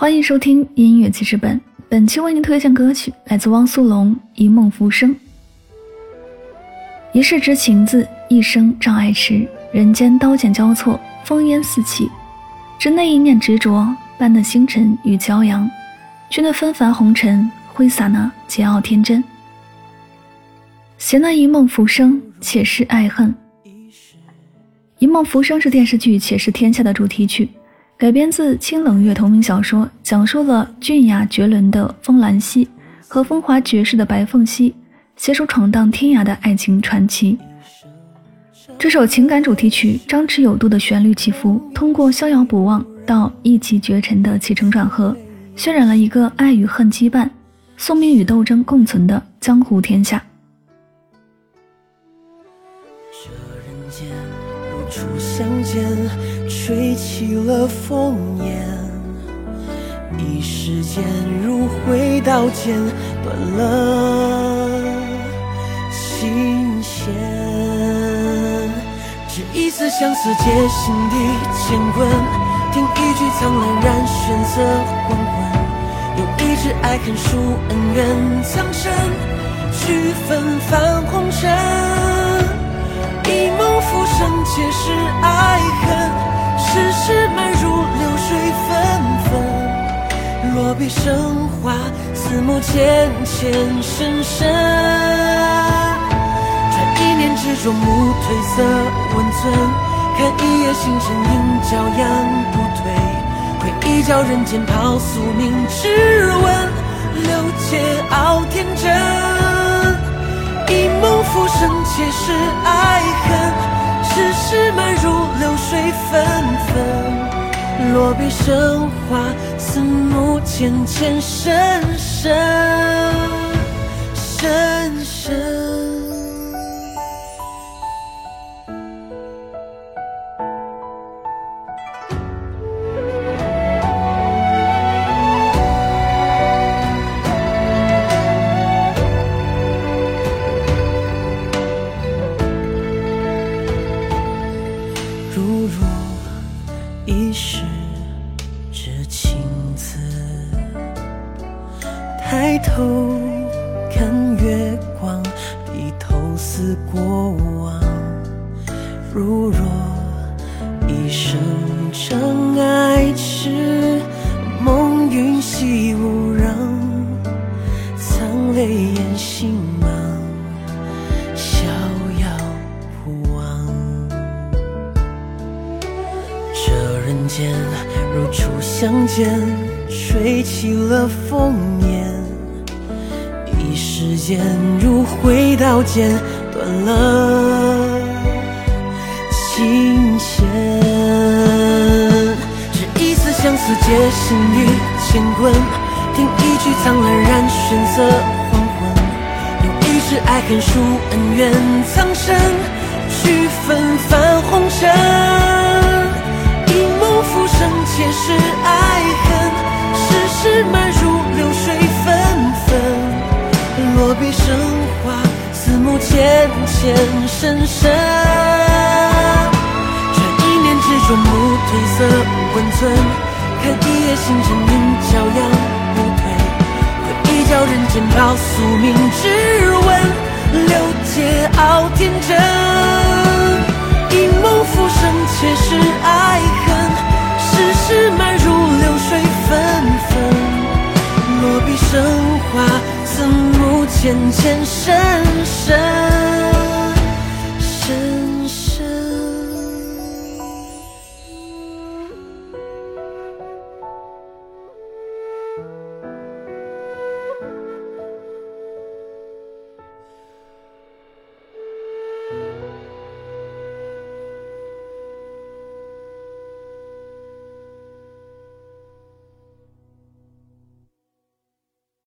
欢迎收听音乐记事本，本期为您推荐歌曲来自汪苏泷《一梦浮生》。一世之情字，一生障碍迟。人间刀剑交错，烽烟四起。只那一念执着，伴的星辰与骄阳，却那纷繁红尘，挥洒那桀骜天真。写那一梦浮生，且是爱恨。《一梦浮生》是电视剧《且试天下》的主题曲。改编自清冷月同名小说，讲述了俊雅绝伦的风兰溪和风华绝世的白凤溪携手闯荡天涯的爱情传奇。这首情感主题曲张弛有度的旋律起伏，通过逍遥不忘到一骑绝尘的起承转合，渲染了一个爱与恨羁绊、宿命与斗争共存的江湖天下。这人间如初相见。吹起了烽烟，一时间如挥刀剑，断了琴弦。只一丝相思结心底乾坤，听一句苍兰染玄色黄昏，用一纸爱恨书恩怨苍生，去纷繁红尘。一梦浮生，皆是爱恨。世事漫如流水纷纷，落笔生花，似幕浅浅深深。转一念执着，暮褪色温存，看一夜星辰映骄阳不退。回忆叫人间抛宿命，之问留桀骜天真。一梦浮生，皆是爱恨。世事漫如流水纷纷，落笔生花，似幕浅浅深深深深。抬头看月光，低头思过往。如若一生障碍迟，梦云细无让，藏泪眼心芒。人间如初相见，吹起了烽烟，一时间如挥刀剑，断了琴弦。只一丝相思结心与乾坤，听一曲苍兰染玄色黄昏，用一世爱恨书恩怨苍生，去纷繁红尘。一梦浮生皆是幕浅深深。这一念执着，目褪色温存，看一夜星辰映骄阳不退。回忆叫人间抛宿命，之问留桀骜天真。一梦浮生，且是爱恨。世事漫如流水纷纷，落笔生花，字幕浅浅深。